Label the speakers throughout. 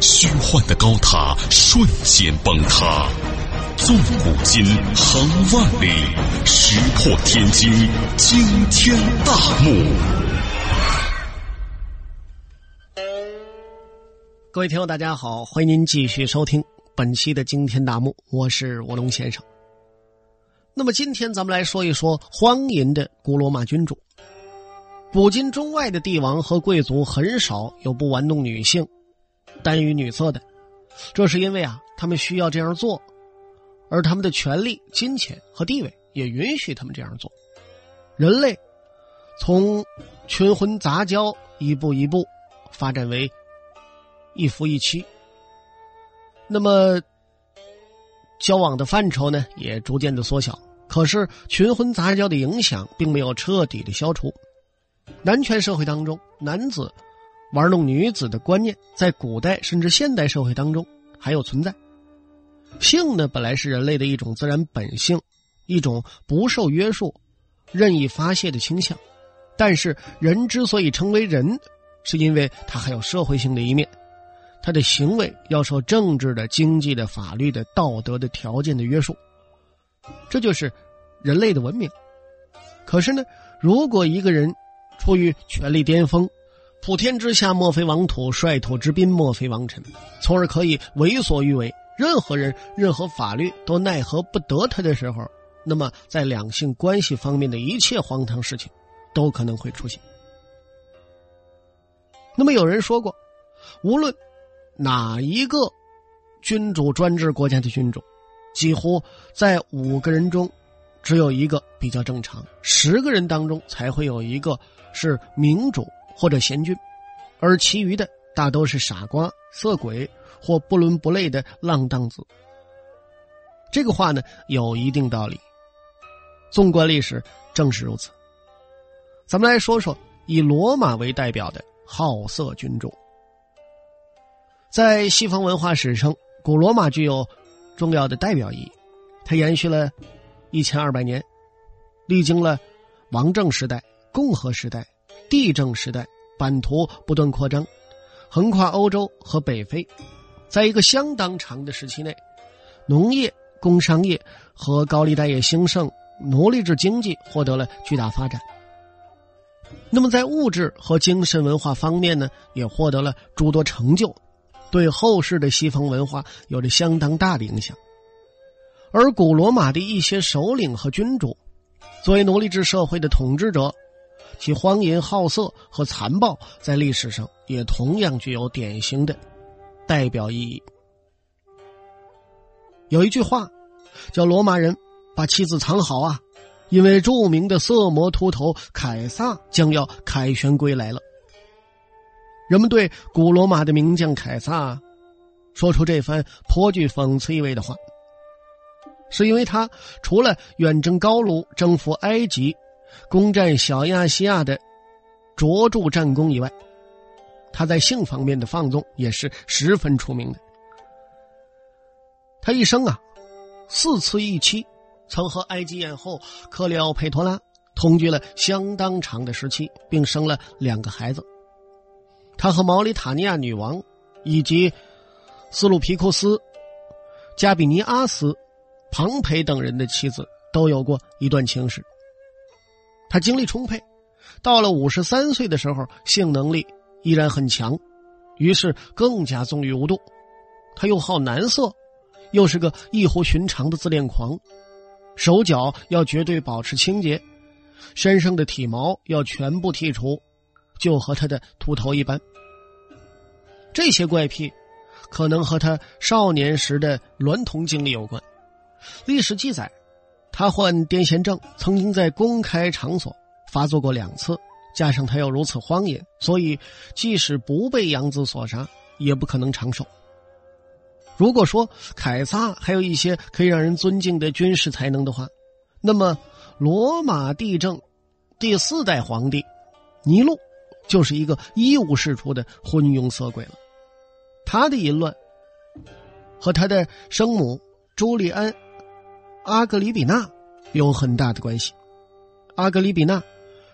Speaker 1: 虚幻的高塔瞬间崩塌，纵古今，横万里，石破天惊，惊天大幕。
Speaker 2: 各位听友，大家好，欢迎您继续收听本期的惊天大幕，我是卧龙先生。那么今天咱们来说一说荒淫的古罗马君主。古今中外的帝王和贵族很少有不玩弄女性。单于女色的，这是因为啊，他们需要这样做，而他们的权利、金钱和地位也允许他们这样做。人类从群婚杂交一步一步发展为一夫一妻，那么交往的范畴呢也逐渐的缩小。可是群婚杂交的影响并没有彻底的消除，男权社会当中，男子。玩弄女子的观念，在古代甚至现代社会当中还有存在。性呢，本来是人类的一种自然本性，一种不受约束、任意发泄的倾向。但是，人之所以称为人，是因为他还有社会性的一面，他的行为要受政治的、经济的、法律的、道德的条件的约束。这就是人类的文明。可是呢，如果一个人处于权力巅峰，普天之下莫非王土，率土之滨莫非王臣，从而可以为所欲为。任何人、任何法律都奈何不得他的时候，那么在两性关系方面的一切荒唐事情，都可能会出现。那么有人说过，无论哪一个君主专制国家的君主，几乎在五个人中，只有一个比较正常，十个人当中才会有一个是民主。或者贤君，而其余的大都是傻瓜、色鬼或不伦不类的浪荡子。这个话呢有一定道理。纵观历史，正是如此。咱们来说说以罗马为代表的好色君主。在西方文化史上，古罗马具有重要的代表意义。它延续了一千二百年，历经了王政时代、共和时代。地政时代，版图不断扩张，横跨欧洲和北非，在一个相当长的时期内，农业、工商业和高利贷业兴盛，奴隶制经济获得了巨大发展。那么，在物质和精神文化方面呢，也获得了诸多成就，对后世的西方文化有着相当大的影响。而古罗马的一些首领和君主，作为奴隶制社会的统治者。其荒淫、好色和残暴，在历史上也同样具有典型的代表意义。有一句话，叫“罗马人把妻子藏好啊，因为著名的色魔秃头凯撒将要凯旋归来了。”人们对古罗马的名将凯撒说出这番颇具讽刺意味的话，是因为他除了远征高卢、征服埃及。攻占小亚细亚的卓著战功以外，他在性方面的放纵也是十分出名的。他一生啊，四次一妻，曾和埃及艳后克里奥佩托拉同居了相当长的时期，并生了两个孩子。他和毛里塔尼亚女王以及斯鲁皮库斯、加比尼阿斯、庞培等人的妻子都有过一段情史。他精力充沛，到了五十三岁的时候，性能力依然很强，于是更加纵欲无度。他又好男色，又是个异乎寻常的自恋狂，手脚要绝对保持清洁，身上的体毛要全部剔除，就和他的秃头一般。这些怪癖，可能和他少年时的娈童经历有关。历史记载。他患癫痫症，曾经在公开场所发作过两次，加上他又如此荒淫，所以即使不被养子所杀，也不可能长寿。如果说凯撒还有一些可以让人尊敬的军事才能的话，那么罗马帝政第四代皇帝尼禄就是一个一无是处的昏庸色鬼了。他的淫乱和他的生母朱利安·阿格里比娜有很大的关系。阿格里比娜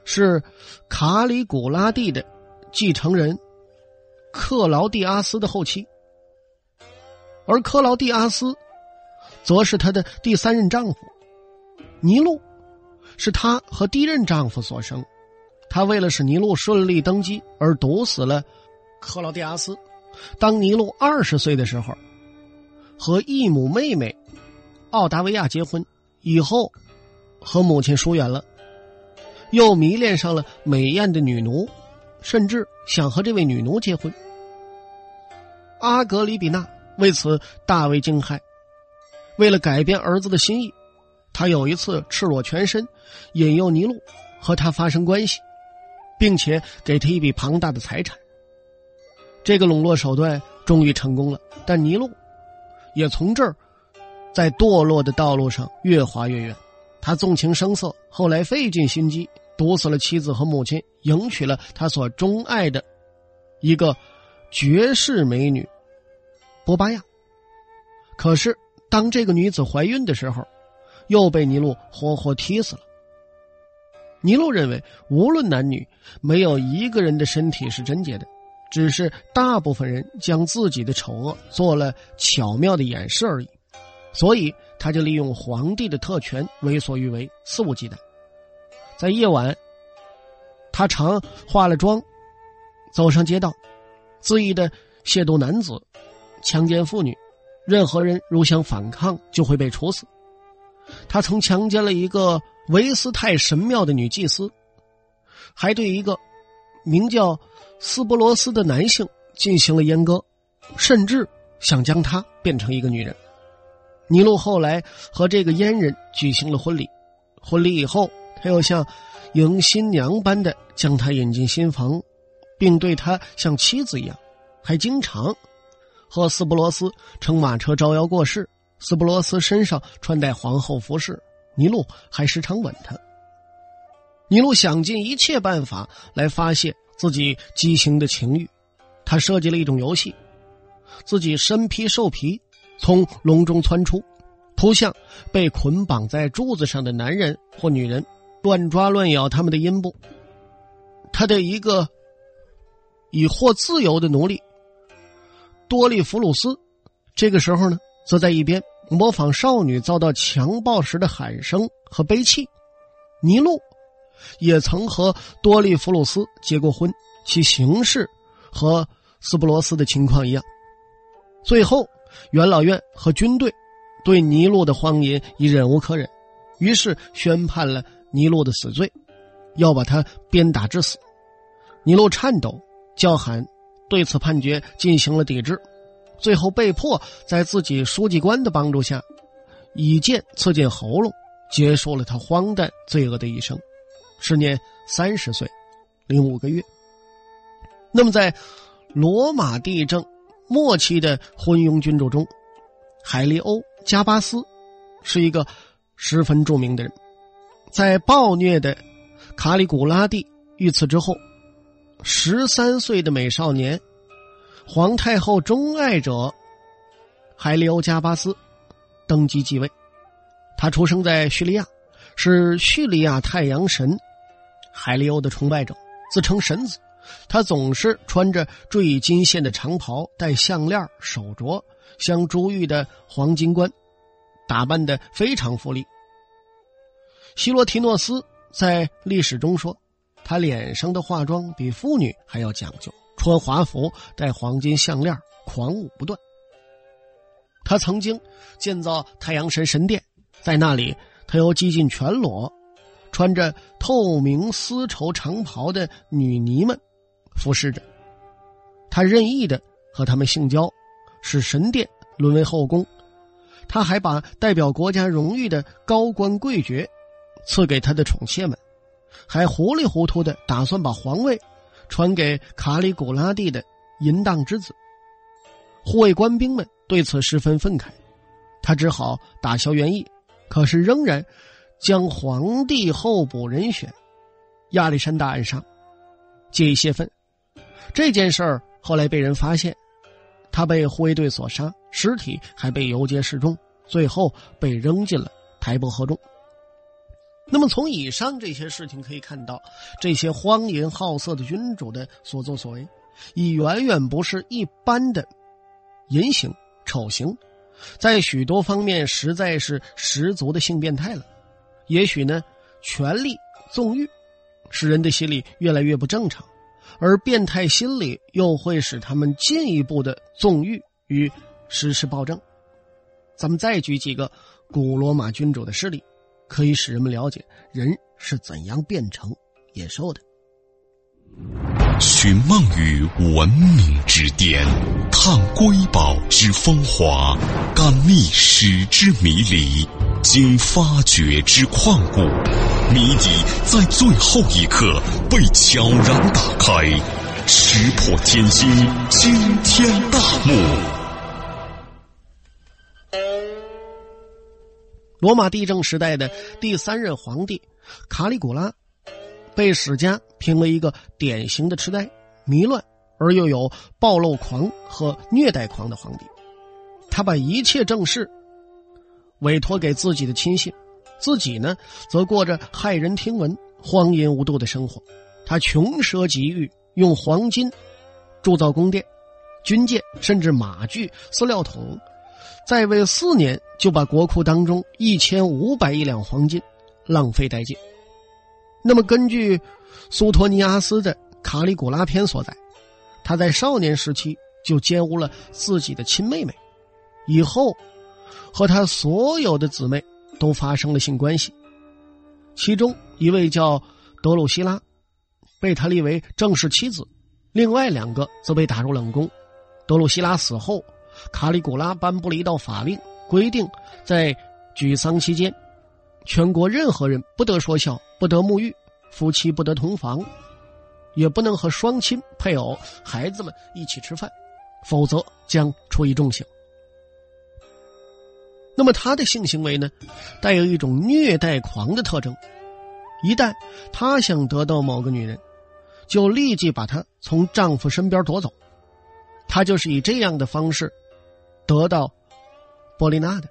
Speaker 2: 是卡里古拉蒂的继承人克劳蒂阿斯的后妻。而克劳蒂阿斯，则是他的第三任丈夫。尼禄，是他和第一任丈夫所生。他为了使尼禄顺利登基，而毒死了克劳蒂阿斯。当尼禄二十岁的时候，和异母妹妹奥达维亚结婚以后，和母亲疏远了，又迷恋上了美艳的女奴，甚至想和这位女奴结婚。阿格里比娜。为此大为惊骇，为了改变儿子的心意，他有一次赤裸全身，引诱尼禄和他发生关系，并且给他一笔庞大的财产。这个笼络手段终于成功了，但尼禄也从这儿在堕落的道路上越滑越远。他纵情声色，后来费尽心机毒死了妻子和母亲，迎娶了他所钟爱的一个绝世美女。波巴亚。可是，当这个女子怀孕的时候，又被尼禄活活踢死了。尼禄认为，无论男女，没有一个人的身体是贞洁的，只是大部分人将自己的丑恶做了巧妙的掩饰而已。所以，他就利用皇帝的特权，为所欲为，肆无忌惮。在夜晚，他常化了妆，走上街道，恣意的亵渎男子。强奸妇女，任何人如想反抗，就会被处死。他曾强奸了一个维斯泰神庙的女祭司，还对一个名叫斯波罗斯的男性进行了阉割，甚至想将他变成一个女人。尼禄后来和这个阉人举行了婚礼，婚礼以后，他又像迎新娘般的将她引进新房，并对她像妻子一样，还经常。和斯布罗斯乘马车招摇过市，斯布罗斯身上穿戴皇后服饰，尼禄还时常吻她。尼禄想尽一切办法来发泄自己畸形的情欲，他设计了一种游戏，自己身披兽皮，从笼中窜出，扑向被捆绑在柱子上的男人或女人，乱抓乱咬他们的阴部。他的一个已获自由的奴隶。多利弗鲁斯，这个时候呢，则在一边模仿少女遭到强暴时的喊声和悲泣。尼禄也曾和多利弗鲁斯结过婚，其形式和斯布罗斯的情况一样。最后，元老院和军队对尼禄的荒淫已忍无可忍，于是宣判了尼禄的死罪，要把他鞭打致死。尼禄颤抖，叫喊。对此判决进行了抵制，最后被迫在自己书记官的帮助下，以剑刺进喉咙，结束了他荒诞罪恶的一生，时年三十岁零五个月。那么，在罗马帝政末期的昏庸君主中，海利欧·加巴斯是一个十分著名的人。在暴虐的卡里古拉蒂遇刺之后。十三岁的美少年，皇太后钟爱者海利欧加巴斯登基继位。他出生在叙利亚，是叙利亚太阳神海利欧的崇拜者，自称神子。他总是穿着缀金线的长袍，戴项链、手镯，镶珠玉的黄金冠，打扮的非常富丽。希罗提诺斯在历史中说。他脸上的化妆比妇女还要讲究，穿华服，戴黄金项链，狂舞不断。他曾经建造太阳神神殿，在那里，他由几近全裸、穿着透明丝绸长袍的女尼们服侍着。他任意的和他们性交，使神殿沦为后宫。他还把代表国家荣誉的高官贵爵赐给他的宠妾们。还糊里糊涂的打算把皇位传给卡里古拉蒂的淫荡之子。护卫官兵们对此十分愤慨，他只好打消原意，可是仍然将皇帝候补人选亚历山大暗杀，借以泄愤。这件事儿后来被人发现，他被护卫队所杀，尸体还被游街示众，最后被扔进了台伯河中。那么，从以上这些事情可以看到，这些荒淫好色的君主的所作所为，已远远不是一般的淫行丑行，在许多方面实在是十足的性变态了。也许呢，权力纵欲，使人的心理越来越不正常，而变态心理又会使他们进一步的纵欲与实施暴政。咱们再举几个古罗马君主的事例。可以使人们了解人是怎样变成野兽的。
Speaker 1: 寻梦于文明之巅，探瑰宝之风华，感历史之迷离，经发掘之旷古，谜底在最后一刻被悄然打开，石破天惊，惊天大幕。
Speaker 2: 罗马帝政时代的第三任皇帝卡里古拉，被史家评为一个典型的痴呆、迷乱而又有暴露狂和虐待狂的皇帝。他把一切政事委托给自己的亲信，自己呢则过着骇人听闻、荒淫无度的生活。他穷奢极欲，用黄金铸造宫殿、军舰，甚至马具、饲料桶。在位四年，就把国库当中一千五百亿两黄金浪费殆尽。那么，根据苏托尼阿斯的《卡里古拉篇》所载，他在少年时期就奸污了自己的亲妹妹，以后和他所有的姊妹都发生了性关系。其中一位叫德鲁西拉，被他立为正式妻子；另外两个则被打入冷宫。德鲁西拉死后。卡里古拉颁布了一道法令，规定在举丧期间，全国任何人不得说笑，不得沐浴，夫妻不得同房，也不能和双亲、配偶、孩子们一起吃饭，否则将处以重刑。那么他的性行为呢，带有一种虐待狂的特征。一旦他想得到某个女人，就立即把她从丈夫身边夺走。他就是以这样的方式。得到波丽娜的，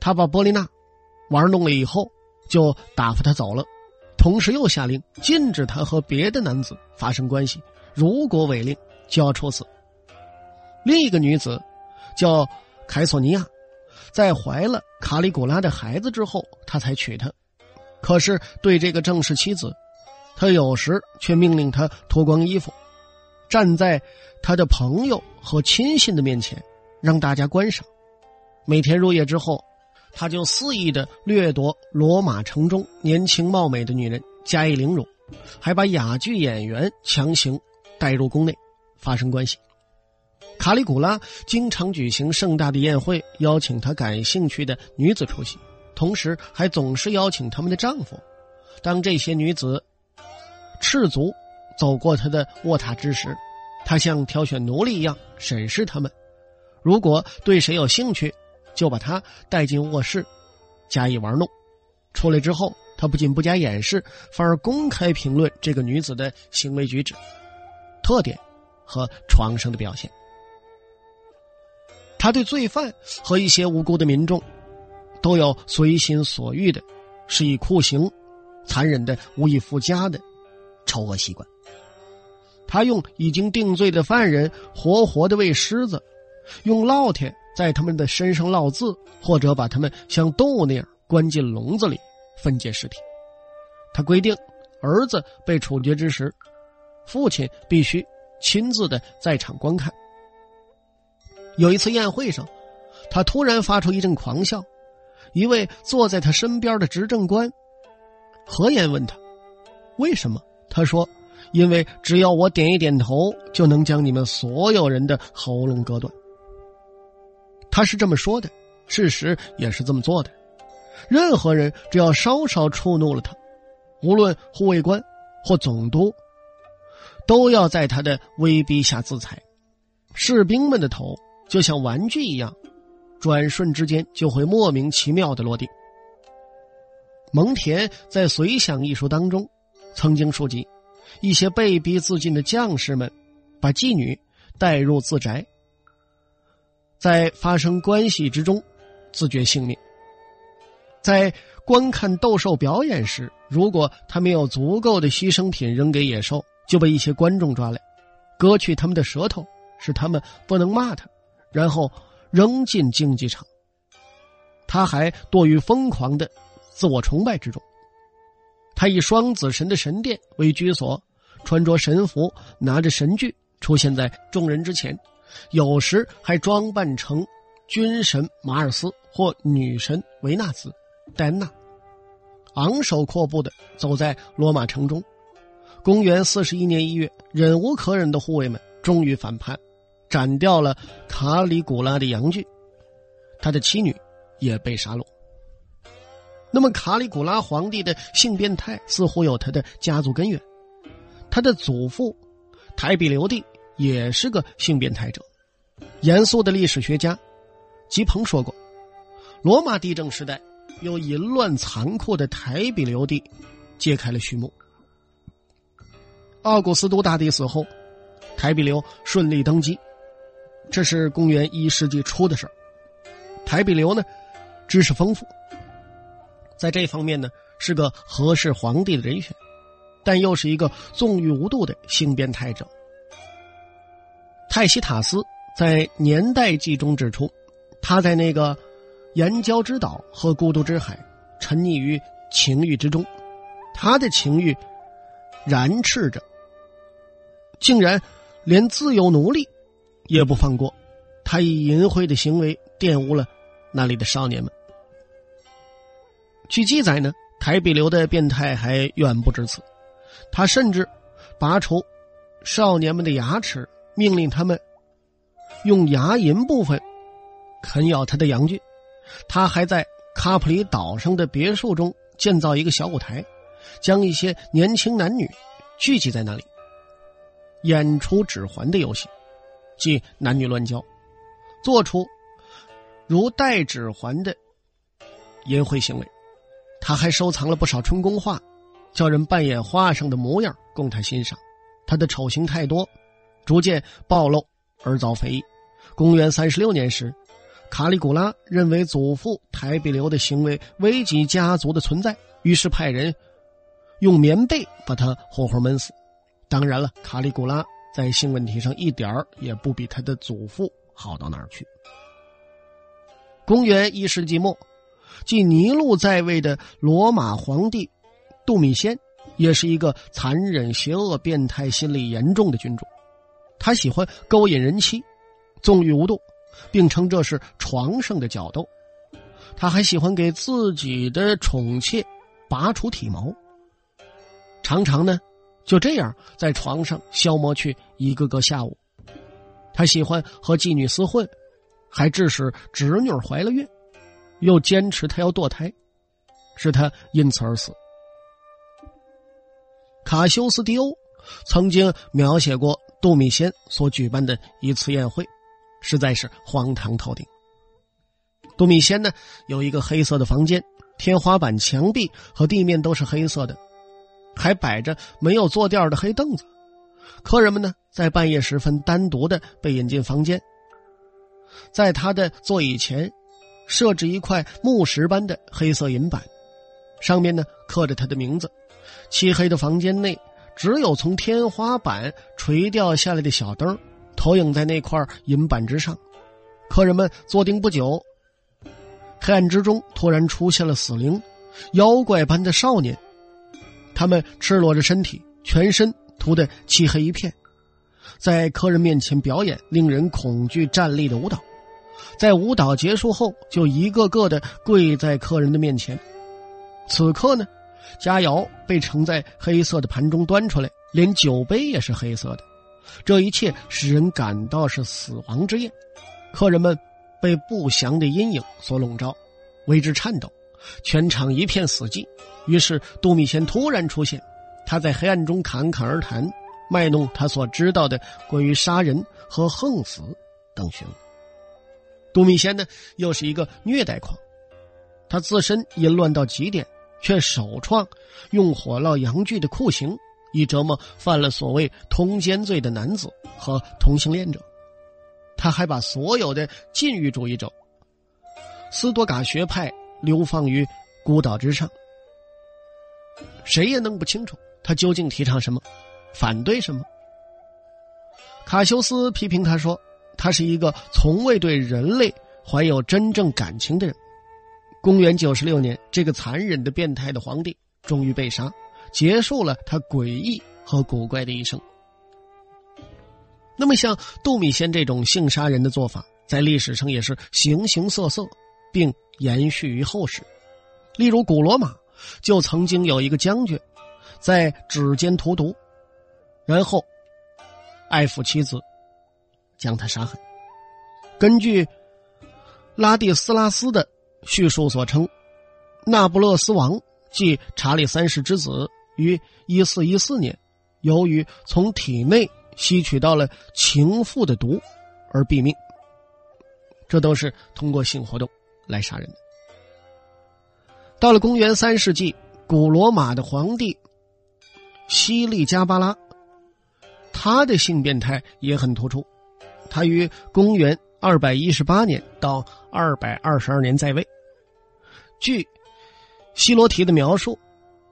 Speaker 2: 他把波丽娜玩弄了以后，就打发他走了，同时又下令禁止他和别的男子发生关系，如果违令就要处死。另一个女子叫凯索尼亚，在怀了卡里古拉的孩子之后，他才娶她。可是对这个正式妻子，他有时却命令她脱光衣服，站在他的朋友和亲信的面前。让大家观赏。每天入夜之后，他就肆意的掠夺罗马城中年轻貌美的女人，加以凌辱，还把哑剧演员强行带入宫内发生关系。卡里古拉经常举行盛大的宴会，邀请他感兴趣的女子出席，同时还总是邀请他们的丈夫。当这些女子赤足走过他的卧榻之时，他像挑选奴隶一样审视他们。如果对谁有兴趣，就把他带进卧室，加以玩弄。出来之后，他不仅不加掩饰，反而公开评论这个女子的行为举止、特点和床上的表现。他对罪犯和一些无辜的民众，都有随心所欲的施以酷刑、残忍的无以复加的丑恶习惯。他用已经定罪的犯人活活的喂狮子。用烙铁在他们的身上烙字，或者把他们像动物那样关进笼子里分解尸体。他规定，儿子被处决之时，父亲必须亲自的在场观看。有一次宴会上，他突然发出一阵狂笑。一位坐在他身边的执政官何言问他：“为什么？”他说：“因为只要我点一点头，就能将你们所有人的喉咙割断。”他是这么说的，事实也是这么做的。任何人只要稍稍触怒了他，无论护卫官或总督，都要在他的威逼下自裁。士兵们的头就像玩具一样，转瞬之间就会莫名其妙的落地。蒙恬在随想一书当中，曾经书记一些被逼自尽的将士们，把妓女带入自宅，在发生关系之中自觉性命。在观看斗兽表演时，如果他没有足够的牺牲品扔给野兽，就被一些观众抓来，割去他们的舌头，使他们不能骂他，然后扔进竞技场。他还堕于疯狂的。自我崇拜之中，他以双子神的神殿为居所，穿着神服，拿着神具出现在众人之前，有时还装扮成军神马尔斯或女神维纳斯戴安娜，昂首阔步的走在罗马城中。公元四十一年一月，忍无可忍的护卫们终于反叛，斩掉了卡里古拉的羊具，他的妻女也被杀戮。那么，卡里古拉皇帝的性变态似乎有他的家族根源。他的祖父台比留帝也是个性变态者。严肃的历史学家吉鹏说过：“罗马帝政时代，由淫乱残酷的台比留帝揭开了序幕。奥古斯都大帝死后，台比留顺利登基，这是公元一世纪初的事儿台比留呢，知识丰富。”在这方面呢，是个合适皇帝的人选，但又是一个纵欲无度的性变态者。泰西塔斯在《年代记》中指出，他在那个岩礁之岛和孤独之海，沉溺于情欲之中，他的情欲燃炽着，竟然连自由奴隶也不放过，他以淫秽的行为玷污了那里的少年们。据记载呢，台比留的变态还远不止此，他甚至拔除少年们的牙齿，命令他们用牙龈部分啃咬他的羊具。他还在卡普里岛上的别墅中建造一个小舞台，将一些年轻男女聚集在那里，演出指环的游戏，即男女乱交，做出如戴指环的淫秽行为。他还收藏了不少春宫画，叫人扮演画上的模样供他欣赏。他的丑行太多，逐渐暴露而遭非议。公元三十六年时，卡里古拉认为祖父台比留的行为危及家族的存在，于是派人用棉被把他活活闷死。当然了，卡里古拉在性问题上一点儿也不比他的祖父好到哪儿去。公元一世纪末。即尼禄在位的罗马皇帝杜米先，也是一个残忍、邪恶、变态、心理严重的君主。他喜欢勾引人妻，纵欲无度，并称这是床上的角斗。他还喜欢给自己的宠妾拔除体毛，常常呢就这样在床上消磨去一个个下午。他喜欢和妓女厮混，还致使侄女怀了孕。又坚持他要堕胎，使他因此而死。卡修斯迪欧曾经描写过杜米先所举办的一次宴会，实在是荒唐透顶。杜米先呢有一个黑色的房间，天花板、墙壁和地面都是黑色的，还摆着没有坐垫的黑凳子。客人们呢在半夜时分单独的被引进房间，在他的座椅前。设置一块木石般的黑色银板，上面呢刻着他的名字。漆黑的房间内，只有从天花板垂掉下来的小灯，投影在那块银板之上。客人们坐定不久，黑暗之中突然出现了死灵，妖怪般的少年。他们赤裸着身体，全身涂得漆黑一片，在客人面前表演令人恐惧站立的舞蹈。在舞蹈结束后，就一个个的跪在客人的面前。此刻呢，佳肴被盛在黑色的盘中端出来，连酒杯也是黑色的。这一切使人感到是死亡之宴。客人们被不祥的阴影所笼罩，为之颤抖。全场一片死寂。于是杜米先突然出现，他在黑暗中侃侃而谈，卖弄他所知道的关于杀人和横死等学问。杜米仙呢，又是一个虐待狂，他自身淫乱到极点，却首创用火烙阳具的酷刑，以折磨犯了所谓通奸罪的男子和同性恋者。他还把所有的禁欲主义者、斯多嘎学派流放于孤岛之上。谁也弄不清楚他究竟提倡什么，反对什么。卡修斯批评他说。他是一个从未对人类怀有真正感情的人。公元九十六年，这个残忍的、变态的皇帝终于被杀，结束了他诡异和古怪的一生。那么，像杜米仙这种性杀人的做法，在历史上也是形形色色，并延续于后世。例如，古罗马就曾经有一个将军，在指尖涂毒，然后爱抚妻子。将他杀害。根据拉蒂斯拉斯的叙述所称，那不勒斯王即查理三世之子，于一四一四年，由于从体内吸取到了情妇的毒而毙命。这都是通过性活动来杀人的。到了公元三世纪，古罗马的皇帝西利加巴拉，他的性变态也很突出。他于公元二百一十八年到二百二十二年在位。据希罗提的描述，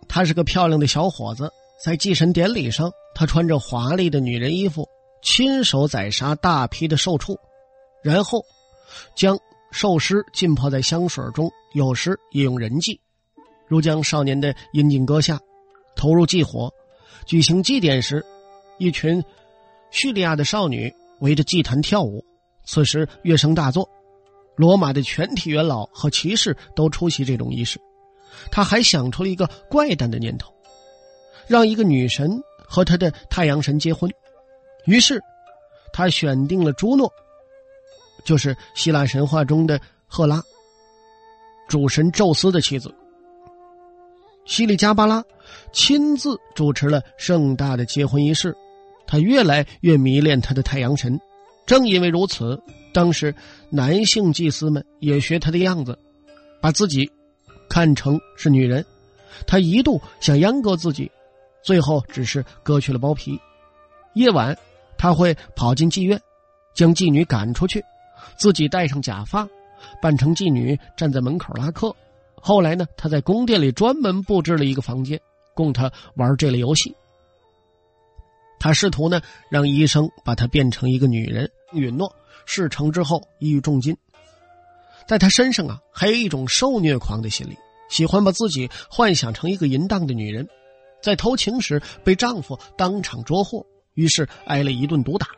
Speaker 2: 他是个漂亮的小伙子，在祭神典礼上，他穿着华丽的女人衣服，亲手宰杀大批的兽畜，然后将兽尸浸泡在香水中，有时也用人祭，如将少年的阴茎割下，投入祭火。举行祭典时，一群叙利亚的少女。围着祭坛跳舞，此时乐声大作，罗马的全体元老和骑士都出席这种仪式。他还想出了一个怪诞的念头，让一个女神和他的太阳神结婚。于是，他选定了朱诺，就是希腊神话中的赫拉，主神宙斯的妻子。西里加巴拉亲自主持了盛大的结婚仪式。他越来越迷恋他的太阳神，正因为如此，当时男性祭司们也学他的样子，把自己看成是女人。他一度想阉割自己，最后只是割去了包皮。夜晚，他会跑进妓院，将妓女赶出去，自己戴上假发，扮成妓女站在门口拉客。后来呢，他在宫殿里专门布置了一个房间，供他玩这类游戏。他试图呢让医生把她变成一个女人，允诺事成之后一语重金。在他身上啊，还有一种受虐狂的心理，喜欢把自己幻想成一个淫荡的女人，在偷情时被丈夫当场捉获，于是挨了一顿毒打。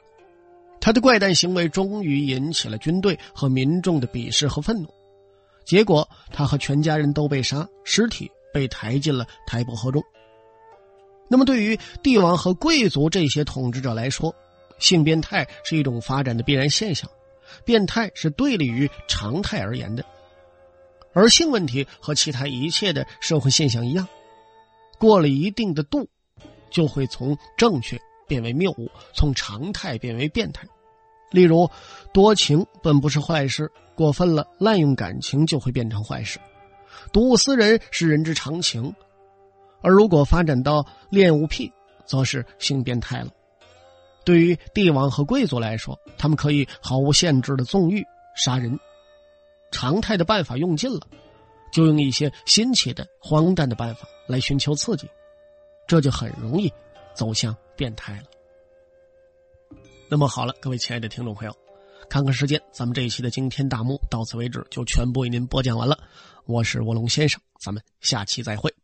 Speaker 2: 他的怪诞行为终于引起了军队和民众的鄙视和愤怒，结果他和全家人都被杀，尸体被抬进了台伯河中。那么，对于帝王和贵族这些统治者来说，性变态是一种发展的必然现象，变态是对立于常态而言的。而性问题和其他一切的社会现象一样，过了一定的度，就会从正确变为谬误，从常态变为变态。例如，多情本不是坏事，过分了滥用感情就会变成坏事。睹物思人是人之常情。而如果发展到恋物癖，则是性变态了。对于帝王和贵族来说，他们可以毫无限制的纵欲、杀人，常态的办法用尽了，就用一些新奇的、荒诞的办法来寻求刺激，这就很容易走向变态了。那么好了，各位亲爱的听众朋友，看看时间，咱们这一期的惊天大幕到此为止，就全部为您播讲完了。我是卧龙先生，咱们下期再会。